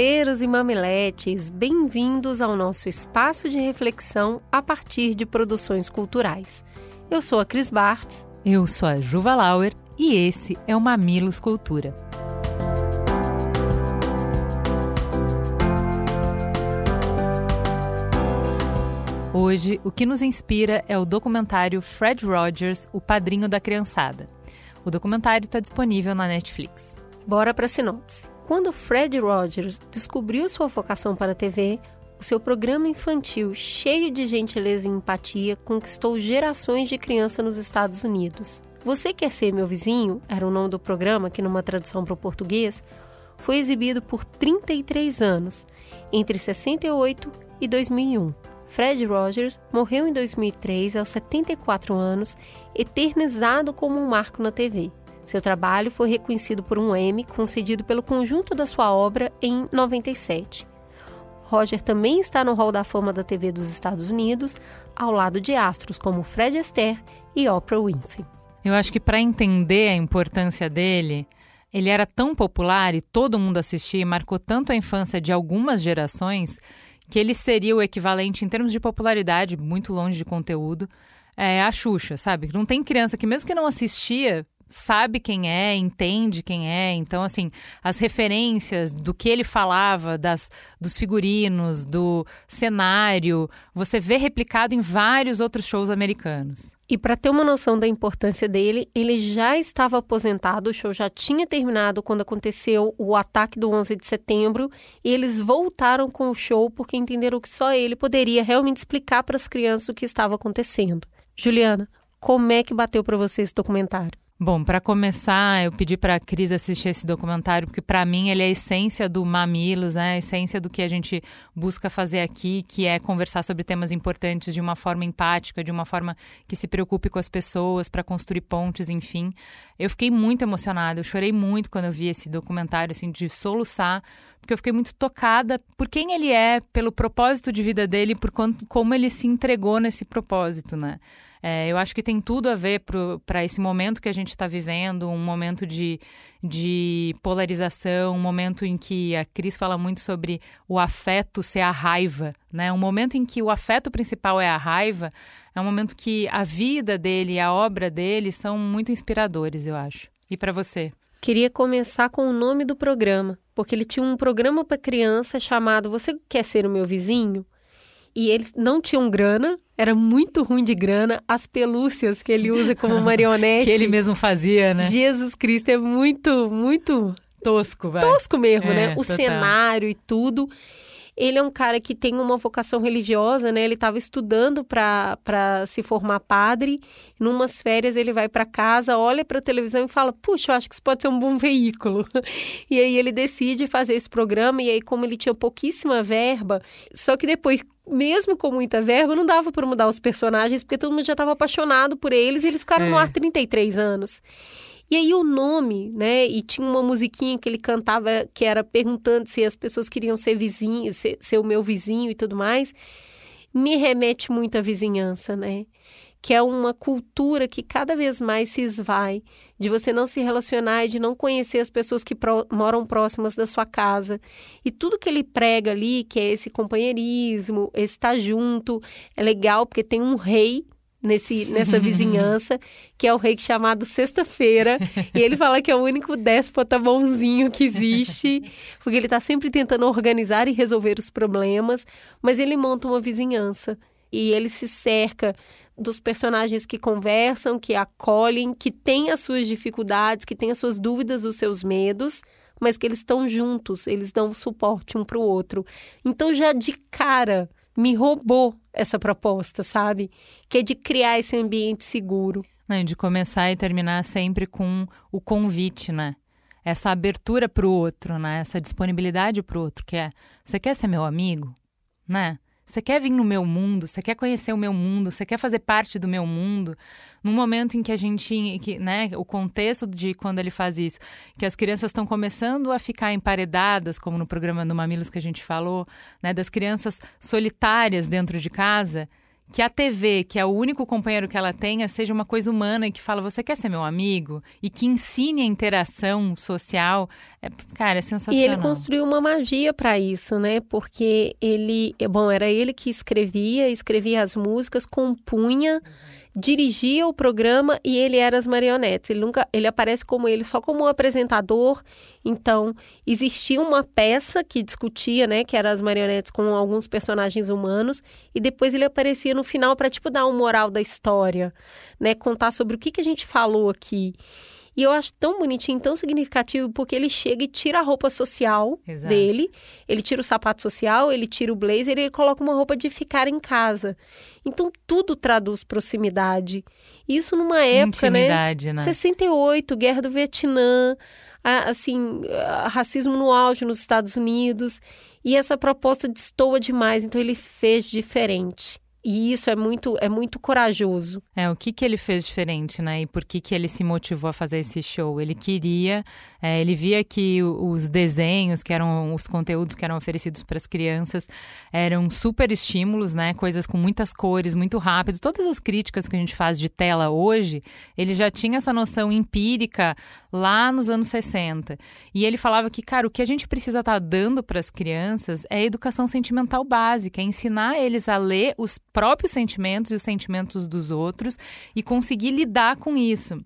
Mamileiros e mamiletes, bem-vindos ao nosso espaço de reflexão a partir de produções culturais. Eu sou a Cris Bartz. Eu sou a Juva Lauer e esse é o Mamilos Cultura. Hoje, o que nos inspira é o documentário Fred Rogers, O Padrinho da Criançada. O documentário está disponível na Netflix. Bora para sinopse. Quando Fred Rogers descobriu sua vocação para a TV, o seu programa infantil, cheio de gentileza e empatia, conquistou gerações de crianças nos Estados Unidos. Você Quer Ser Meu Vizinho era o nome do programa que, numa tradução para o português, foi exibido por 33 anos, entre 68 e 2001. Fred Rogers morreu em 2003 aos 74 anos, eternizado como um marco na TV. Seu trabalho foi reconhecido por um Emmy concedido pelo conjunto da sua obra em 97. Roger também está no Hall da Fama da TV dos Estados Unidos, ao lado de astros como Fred Astaire e Oprah Winfrey. Eu acho que para entender a importância dele, ele era tão popular e todo mundo assistia e marcou tanto a infância de algumas gerações que ele seria o equivalente em termos de popularidade, muito longe de conteúdo, é, a Xuxa, sabe? Não tem criança que mesmo que não assistia, sabe quem é, entende quem é. Então, assim, as referências do que ele falava, das, dos figurinos, do cenário, você vê replicado em vários outros shows americanos. E para ter uma noção da importância dele, ele já estava aposentado, o show já tinha terminado quando aconteceu o ataque do 11 de setembro, e eles voltaram com o show porque entenderam que só ele poderia realmente explicar para as crianças o que estava acontecendo. Juliana, como é que bateu para você esse documentário? Bom, para começar, eu pedi para a Cris assistir esse documentário, porque para mim ele é a essência do Mamilos, né? a essência do que a gente busca fazer aqui, que é conversar sobre temas importantes de uma forma empática, de uma forma que se preocupe com as pessoas, para construir pontes, enfim. Eu fiquei muito emocionada, eu chorei muito quando eu vi esse documentário, assim, de soluçar, porque eu fiquei muito tocada por quem ele é, pelo propósito de vida dele, por como ele se entregou nesse propósito, né? É, eu acho que tem tudo a ver para esse momento que a gente está vivendo, um momento de, de polarização, um momento em que a Cris fala muito sobre o afeto ser a raiva, né? Um momento em que o afeto principal é a raiva, é um momento que a vida dele e a obra dele são muito inspiradores, eu acho. E para você? Queria começar com o nome do programa, porque ele tinha um programa para criança chamado Você Quer Ser o Meu Vizinho? E eles não tinham grana, era muito ruim de grana. As pelúcias que ele usa como marionete. que ele mesmo fazia, né? Jesus Cristo é muito, muito. Tosco, vai. Tosco mesmo, é, né? O total. cenário e tudo. Ele é um cara que tem uma vocação religiosa, né? Ele estava estudando para se formar padre. Numas férias ele vai para casa, olha para a televisão e fala: "Puxa, eu acho que isso pode ser um bom veículo". e aí ele decide fazer esse programa e aí como ele tinha pouquíssima verba, só que depois mesmo com muita verba, não dava para mudar os personagens, porque todo mundo já estava apaixonado por eles e eles ficaram é. no ar 33 anos. E aí o nome, né? E tinha uma musiquinha que ele cantava que era perguntando se as pessoas queriam ser vizinhos, ser, ser o meu vizinho e tudo mais. Me remete muito à vizinhança, né? que é uma cultura que cada vez mais se esvai, de você não se relacionar e de não conhecer as pessoas que pro, moram próximas da sua casa. E tudo que ele prega ali, que é esse companheirismo, esse estar junto, é legal porque tem um rei nesse, nessa vizinhança, que é o rei chamado Sexta-feira. e ele fala que é o único déspota bonzinho que existe, porque ele está sempre tentando organizar e resolver os problemas, mas ele monta uma vizinhança. E ele se cerca dos personagens que conversam, que acolhem, que têm as suas dificuldades, que têm as suas dúvidas, os seus medos, mas que eles estão juntos, eles dão suporte um para o outro. Então, já de cara, me roubou essa proposta, sabe? Que é de criar esse ambiente seguro. Não, de começar e terminar sempre com o convite, né? Essa abertura para o outro, né? Essa disponibilidade para o outro, que é: você quer ser meu amigo? Né? Você quer vir no meu mundo? Você quer conhecer o meu mundo? Você quer fazer parte do meu mundo? No momento em que a gente, que, né, o contexto de quando ele faz isso, que as crianças estão começando a ficar emparedadas, como no programa do Mamilos que a gente falou, né, das crianças solitárias dentro de casa, que a TV, que é o único companheiro que ela tenha, seja uma coisa humana e que fala, você quer ser meu amigo? E que ensine a interação social. É, cara, é sensacional. E ele construiu uma magia para isso, né? Porque ele, bom, era ele que escrevia, escrevia as músicas, compunha. Uhum dirigia o programa e ele era as marionetes. Ele nunca, ele aparece como ele só como um apresentador. Então, existia uma peça que discutia, né, que era as marionetes com alguns personagens humanos, e depois ele aparecia no final para tipo dar um moral da história, né, contar sobre o que que a gente falou aqui. E eu acho tão bonitinho, tão significativo, porque ele chega e tira a roupa social Exato. dele, ele tira o sapato social, ele tira o blazer, ele coloca uma roupa de ficar em casa. Então tudo traduz proximidade. Isso numa época, né? Né? 68, guerra do Vietnã, assim, racismo no auge nos Estados Unidos. E essa proposta destoa demais, então ele fez diferente. E isso é muito, é muito corajoso. É, o que, que ele fez diferente, né? E por que, que ele se motivou a fazer esse show? Ele queria, é, ele via que os desenhos, que eram os conteúdos que eram oferecidos para as crianças, eram super estímulos, né? Coisas com muitas cores, muito rápido. Todas as críticas que a gente faz de tela hoje, ele já tinha essa noção empírica lá nos anos 60. E ele falava que, cara, o que a gente precisa estar tá dando para as crianças é educação sentimental básica, é ensinar eles a ler os próprios sentimentos e os sentimentos dos outros e conseguir lidar com isso.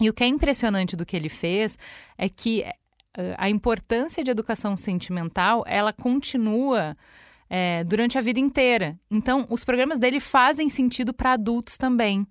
E o que é impressionante do que ele fez é que eh, a importância de educação sentimental ela continua é, durante a vida inteira. Então, os programas dele fazem sentido para adultos também.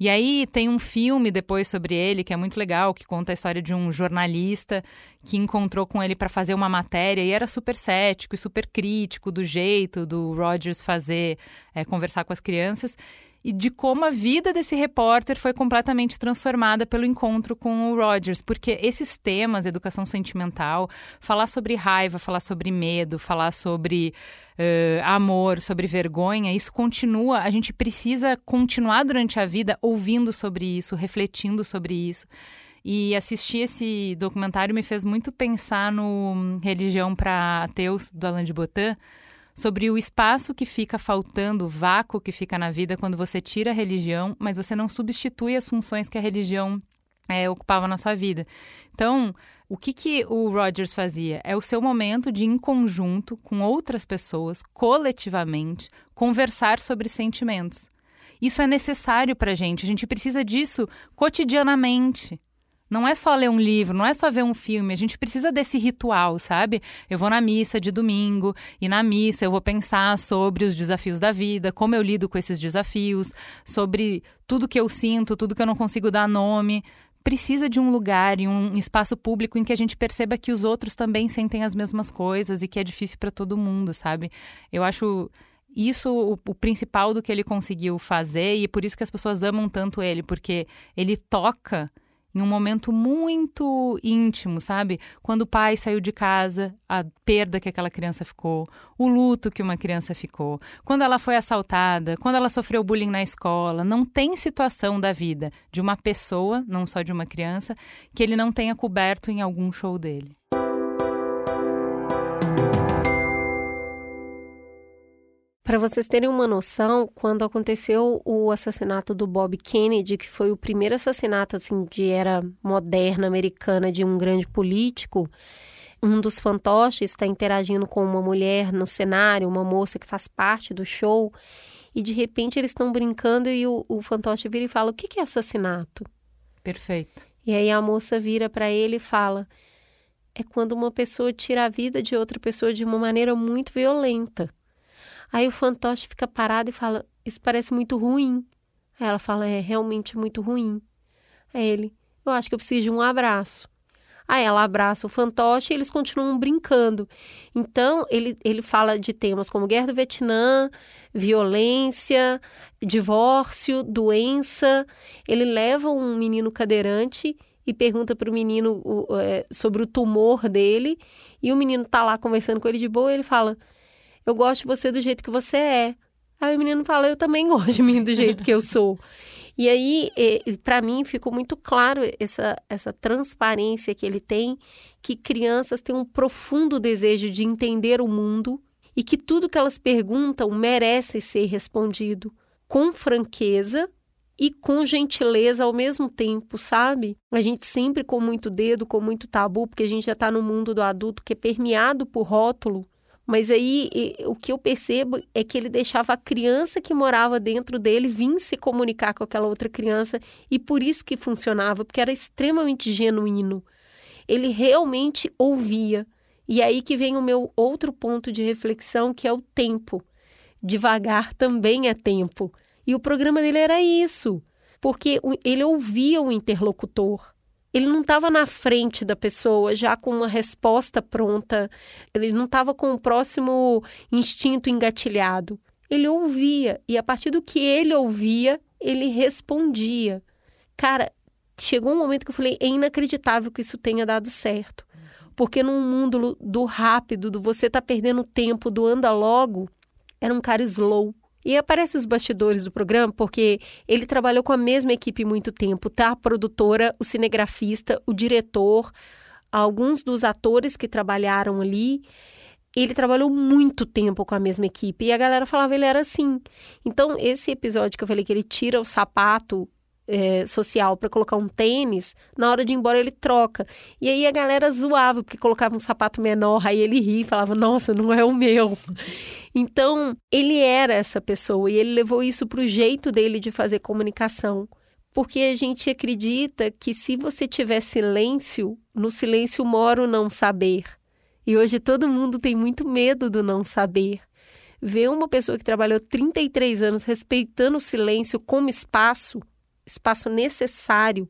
E aí tem um filme depois sobre ele que é muito legal, que conta a história de um jornalista que encontrou com ele para fazer uma matéria e era super cético e super crítico do jeito do Rogers fazer, é, conversar com as crianças e de como a vida desse repórter foi completamente transformada pelo encontro com o Rogers, porque esses temas, educação sentimental, falar sobre raiva, falar sobre medo, falar sobre uh, amor, sobre vergonha, isso continua. A gente precisa continuar durante a vida ouvindo sobre isso, refletindo sobre isso. E assistir esse documentário me fez muito pensar no Religião para Ateus, do Alain de Botton, sobre o espaço que fica faltando, o vácuo que fica na vida quando você tira a religião, mas você não substitui as funções que a religião é, ocupava na sua vida. Então, o que, que o Rogers fazia? É o seu momento de, em conjunto, com outras pessoas, coletivamente, conversar sobre sentimentos. Isso é necessário para a gente, a gente precisa disso cotidianamente. Não é só ler um livro, não é só ver um filme, a gente precisa desse ritual, sabe? Eu vou na missa de domingo e na missa eu vou pensar sobre os desafios da vida, como eu lido com esses desafios, sobre tudo que eu sinto, tudo que eu não consigo dar nome. Precisa de um lugar e um espaço público em que a gente perceba que os outros também sentem as mesmas coisas e que é difícil para todo mundo, sabe? Eu acho isso o, o, principal do que ele conseguiu fazer e por isso que as pessoas amam tanto ele, porque ele toca em um momento muito íntimo, sabe? Quando o pai saiu de casa, a perda que aquela criança ficou, o luto que uma criança ficou, quando ela foi assaltada, quando ela sofreu bullying na escola. Não tem situação da vida de uma pessoa, não só de uma criança, que ele não tenha coberto em algum show dele. Para vocês terem uma noção, quando aconteceu o assassinato do Bob Kennedy, que foi o primeiro assassinato assim de era moderna americana de um grande político, um dos fantoches está interagindo com uma mulher no cenário, uma moça que faz parte do show, e de repente eles estão brincando e o, o fantoche vira e fala: O que, que é assassinato? Perfeito. E aí a moça vira para ele e fala: É quando uma pessoa tira a vida de outra pessoa de uma maneira muito violenta. Aí o fantoche fica parado e fala: Isso parece muito ruim. Aí ela fala: É realmente muito ruim. Aí ele: Eu acho que eu preciso de um abraço. Aí ela abraça o fantoche e eles continuam brincando. Então, ele, ele fala de temas como guerra do Vietnã, violência, divórcio, doença. Ele leva um menino cadeirante e pergunta para o menino é, sobre o tumor dele. E o menino está lá conversando com ele de boa e ele fala: eu gosto de você do jeito que você é. Aí o menino fala, eu também gosto de mim do jeito que eu sou. E aí, para mim, ficou muito claro essa, essa transparência que ele tem, que crianças têm um profundo desejo de entender o mundo e que tudo que elas perguntam merece ser respondido com franqueza e com gentileza ao mesmo tempo, sabe? A gente sempre com muito dedo, com muito tabu, porque a gente já está no mundo do adulto que é permeado por rótulo. Mas aí o que eu percebo é que ele deixava a criança que morava dentro dele vir se comunicar com aquela outra criança e por isso que funcionava, porque era extremamente genuíno. Ele realmente ouvia. E aí que vem o meu outro ponto de reflexão, que é o tempo. Devagar também é tempo. E o programa dele era isso, porque ele ouvia o interlocutor. Ele não estava na frente da pessoa já com uma resposta pronta, ele não estava com o próximo instinto engatilhado. Ele ouvia e a partir do que ele ouvia, ele respondia. Cara, chegou um momento que eu falei: é inacreditável que isso tenha dado certo. Porque num mundo do rápido, do você tá perdendo tempo, do anda logo, era um cara slow. E aparece os bastidores do programa porque ele trabalhou com a mesma equipe muito tempo, tá? A produtora, o cinegrafista, o diretor, alguns dos atores que trabalharam ali. Ele trabalhou muito tempo com a mesma equipe e a galera falava ele era assim. Então, esse episódio que eu falei que ele tira o sapato é, social para colocar um tênis, na hora de ir embora ele troca. E aí a galera zoava, porque colocava um sapato menor, aí ele ria e falava, nossa, não é o meu. Então, ele era essa pessoa e ele levou isso para o jeito dele de fazer comunicação. Porque a gente acredita que se você tiver silêncio, no silêncio mora o não saber. E hoje todo mundo tem muito medo do não saber. Ver uma pessoa que trabalhou 33 anos respeitando o silêncio como espaço espaço necessário,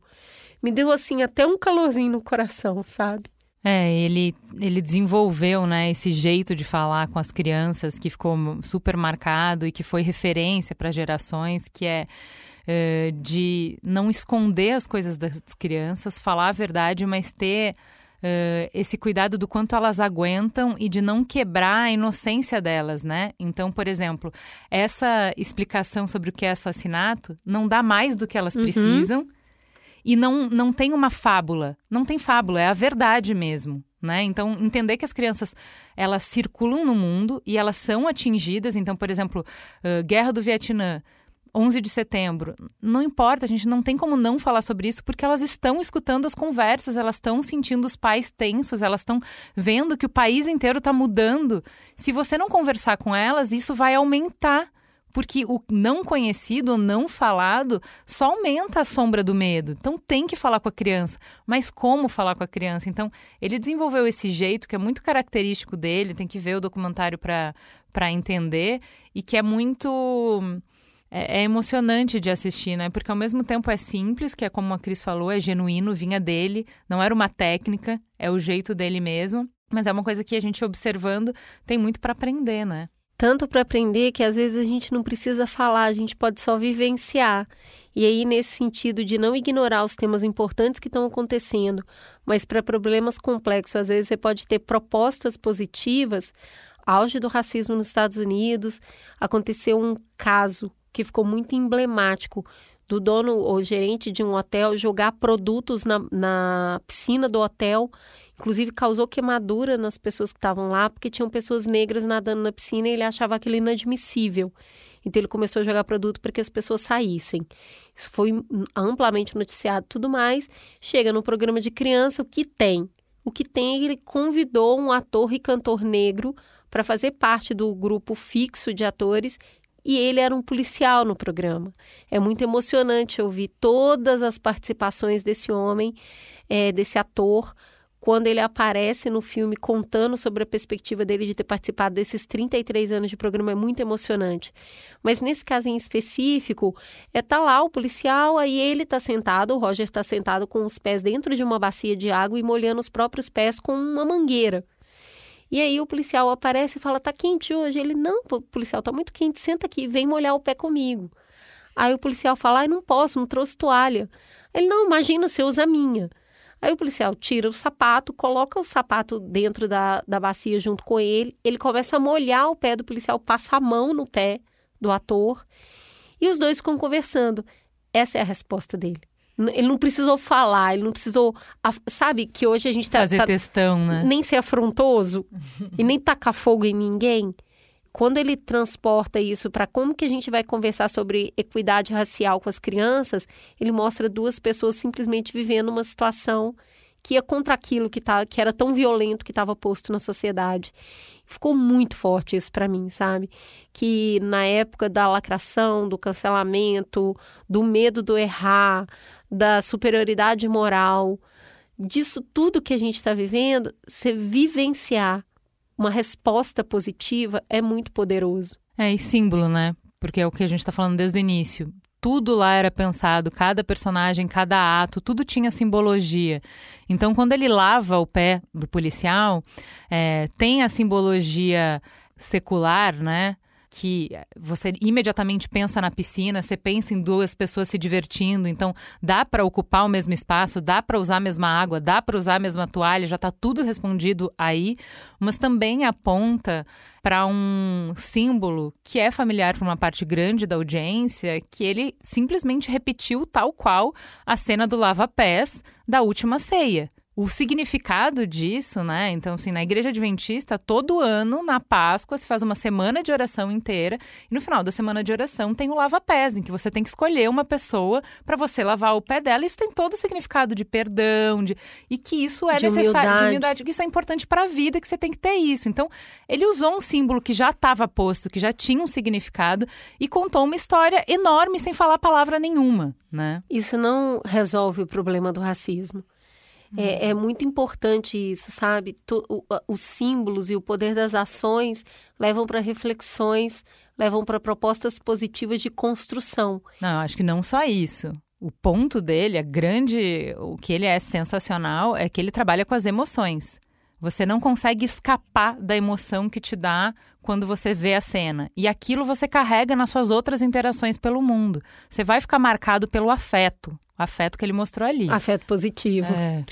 me deu assim até um calorzinho no coração, sabe? É, ele, ele desenvolveu né, esse jeito de falar com as crianças que ficou super marcado e que foi referência para gerações, que é uh, de não esconder as coisas das crianças, falar a verdade, mas ter uh, esse cuidado do quanto elas aguentam e de não quebrar a inocência delas, né? Então, por exemplo, essa explicação sobre o que é assassinato não dá mais do que elas uhum. precisam e não, não tem uma fábula. Não tem fábula, é a verdade mesmo. Né? Então, entender que as crianças elas circulam no mundo e elas são atingidas. Então, por exemplo, uh, Guerra do Vietnã. 11 de setembro. Não importa, a gente não tem como não falar sobre isso, porque elas estão escutando as conversas, elas estão sentindo os pais tensos, elas estão vendo que o país inteiro está mudando. Se você não conversar com elas, isso vai aumentar. Porque o não conhecido, o não falado, só aumenta a sombra do medo. Então tem que falar com a criança. Mas como falar com a criança? Então, ele desenvolveu esse jeito que é muito característico dele, tem que ver o documentário para entender, e que é muito é, é, emocionante de assistir, né? Porque ao mesmo tempo é simples, que é como a Cris falou, é genuíno, vinha dele, não era uma técnica, é o jeito dele mesmo. Mas é uma coisa que a gente observando tem muito para aprender, né? Tanto para aprender que às vezes a gente não precisa falar, a gente pode só vivenciar. E aí, nesse sentido de não ignorar os temas importantes que estão acontecendo, mas para problemas complexos, às vezes você pode ter propostas positivas. Auge do racismo nos Estados Unidos, aconteceu um caso que ficou muito emblemático do dono ou gerente de um hotel jogar produtos na, na piscina do hotel. Inclusive, causou queimadura nas pessoas que estavam lá, porque tinham pessoas negras nadando na piscina e ele achava aquilo inadmissível. Então, ele começou a jogar produto para que as pessoas saíssem. Isso foi amplamente noticiado tudo mais. Chega no programa de criança, o que tem? O que tem é que ele convidou um ator e cantor negro para fazer parte do grupo fixo de atores e ele era um policial no programa. É muito emocionante ouvir todas as participações desse homem, é, desse ator, quando ele aparece no filme contando sobre a perspectiva dele de ter participado desses 33 anos de programa, é muito emocionante. Mas nesse caso em específico, é tá lá o policial, aí ele está sentado, o Roger está sentado com os pés dentro de uma bacia de água e molhando os próprios pés com uma mangueira. E aí o policial aparece e fala: "Tá quente hoje?". Ele: "Não, policial, tá muito quente, senta aqui, vem molhar o pé comigo". Aí o policial fala: "Ai, não posso, não trouxe toalha". Ele: "Não, imagina, você usa a minha". Aí o policial tira o sapato, coloca o sapato dentro da, da bacia junto com ele, ele começa a molhar o pé do policial, passa a mão no pé do ator e os dois ficam conversando. Essa é a resposta dele. Ele não precisou falar, ele não precisou. Sabe que hoje a gente tá. Fazer tá, né? Nem ser afrontoso e nem tacar fogo em ninguém. Quando ele transporta isso para como que a gente vai conversar sobre equidade racial com as crianças, ele mostra duas pessoas simplesmente vivendo uma situação que ia contra aquilo que, tá, que era tão violento que estava posto na sociedade. Ficou muito forte isso para mim, sabe? Que na época da lacração, do cancelamento, do medo do errar, da superioridade moral, disso tudo que a gente está vivendo, você vivenciar uma resposta positiva é muito poderoso. É, e símbolo, né? Porque é o que a gente está falando desde o início. Tudo lá era pensado, cada personagem, cada ato, tudo tinha simbologia. Então, quando ele lava o pé do policial, é, tem a simbologia secular, né? Que você imediatamente pensa na piscina, você pensa em duas pessoas se divertindo, então dá para ocupar o mesmo espaço, dá para usar a mesma água, dá para usar a mesma toalha, já está tudo respondido aí, mas também aponta para um símbolo que é familiar para uma parte grande da audiência, que ele simplesmente repetiu tal qual a cena do lava-pés da última ceia o significado disso, né? Então, assim, na igreja adventista, todo ano, na Páscoa, se faz uma semana de oração inteira. E no final da semana de oração tem o lava-pés, em que você tem que escolher uma pessoa para você lavar o pé dela. Isso tem todo o significado de perdão, de, e que isso é de necessário, humildade. de humildade, que isso é importante para a vida, que você tem que ter isso. Então, ele usou um símbolo que já estava posto, que já tinha um significado, e contou uma história enorme sem falar palavra nenhuma, né? Isso não resolve o problema do racismo. É, é, muito importante isso, sabe? Os símbolos e o poder das ações levam para reflexões, levam para propostas positivas de construção. Não, acho que não só isso. O ponto dele, a grande, o que ele é sensacional é que ele trabalha com as emoções. Você não consegue escapar da emoção que te dá quando você vê a cena. E aquilo você carrega nas suas outras interações pelo mundo. Você vai ficar marcado pelo afeto. O afeto que ele mostrou ali. Afeto positivo. É.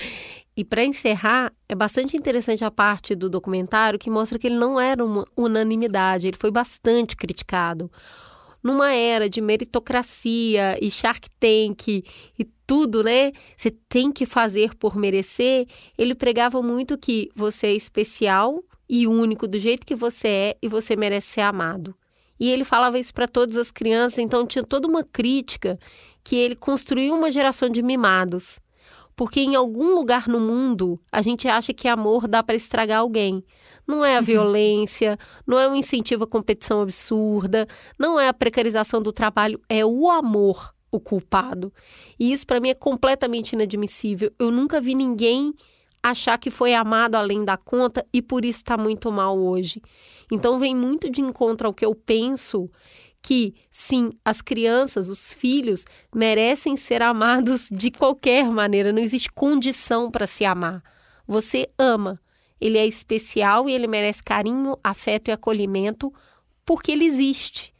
E para encerrar, é bastante interessante a parte do documentário que mostra que ele não era uma unanimidade, ele foi bastante criticado. Numa era de meritocracia e Shark Tank e tudo, né? Você tem que fazer por merecer. Ele pregava muito que você é especial e único do jeito que você é e você merece ser amado. E ele falava isso para todas as crianças, então tinha toda uma crítica que ele construiu uma geração de mimados. Porque em algum lugar no mundo a gente acha que amor dá para estragar alguém. Não é a violência, não é um incentivo à competição absurda, não é a precarização do trabalho, é o amor o culpado. E isso para mim é completamente inadmissível. Eu nunca vi ninguém achar que foi amado além da conta e por isso está muito mal hoje. Então vem muito de encontro ao que eu penso que sim, as crianças, os filhos merecem ser amados de qualquer maneira, não existe condição para se amar. Você ama. Ele é especial e ele merece carinho, afeto e acolhimento porque ele existe.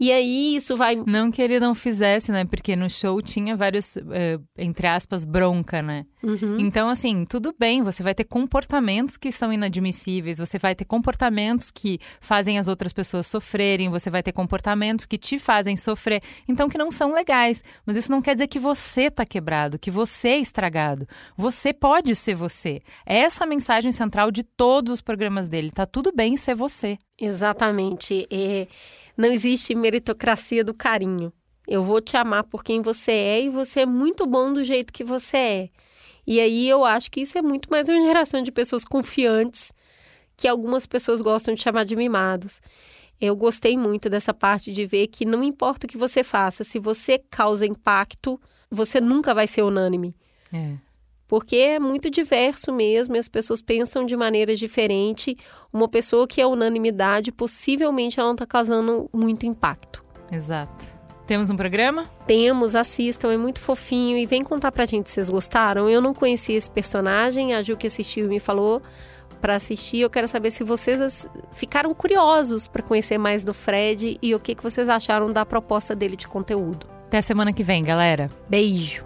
E aí isso vai. Não que ele não fizesse, né? Porque no show tinha vários, uh, entre aspas, bronca, né? Uhum. Então, assim, tudo bem, você vai ter comportamentos que são inadmissíveis, você vai ter comportamentos que fazem as outras pessoas sofrerem, você vai ter comportamentos que te fazem sofrer, então que não são legais. Mas isso não quer dizer que você tá quebrado, que você é estragado. Você pode ser você. É essa a mensagem central de todos os programas dele. Tá tudo bem ser você. Exatamente. É, não existe meritocracia do carinho. Eu vou te amar por quem você é e você é muito bom do jeito que você é. E aí eu acho que isso é muito mais uma geração de pessoas confiantes que algumas pessoas gostam de chamar de mimados. Eu gostei muito dessa parte de ver que não importa o que você faça, se você causa impacto, você nunca vai ser unânime. É porque é muito diverso mesmo, e as pessoas pensam de maneira diferente. Uma pessoa que é unanimidade, possivelmente ela não está causando muito impacto. Exato. Temos um programa? Temos, assistam, é muito fofinho e vem contar pra gente se vocês gostaram. Eu não conhecia esse personagem, a Ju que assistiu me falou para assistir. Eu quero saber se vocês ficaram curiosos para conhecer mais do Fred e o que, que vocês acharam da proposta dele de conteúdo. Até semana que vem, galera. Beijo!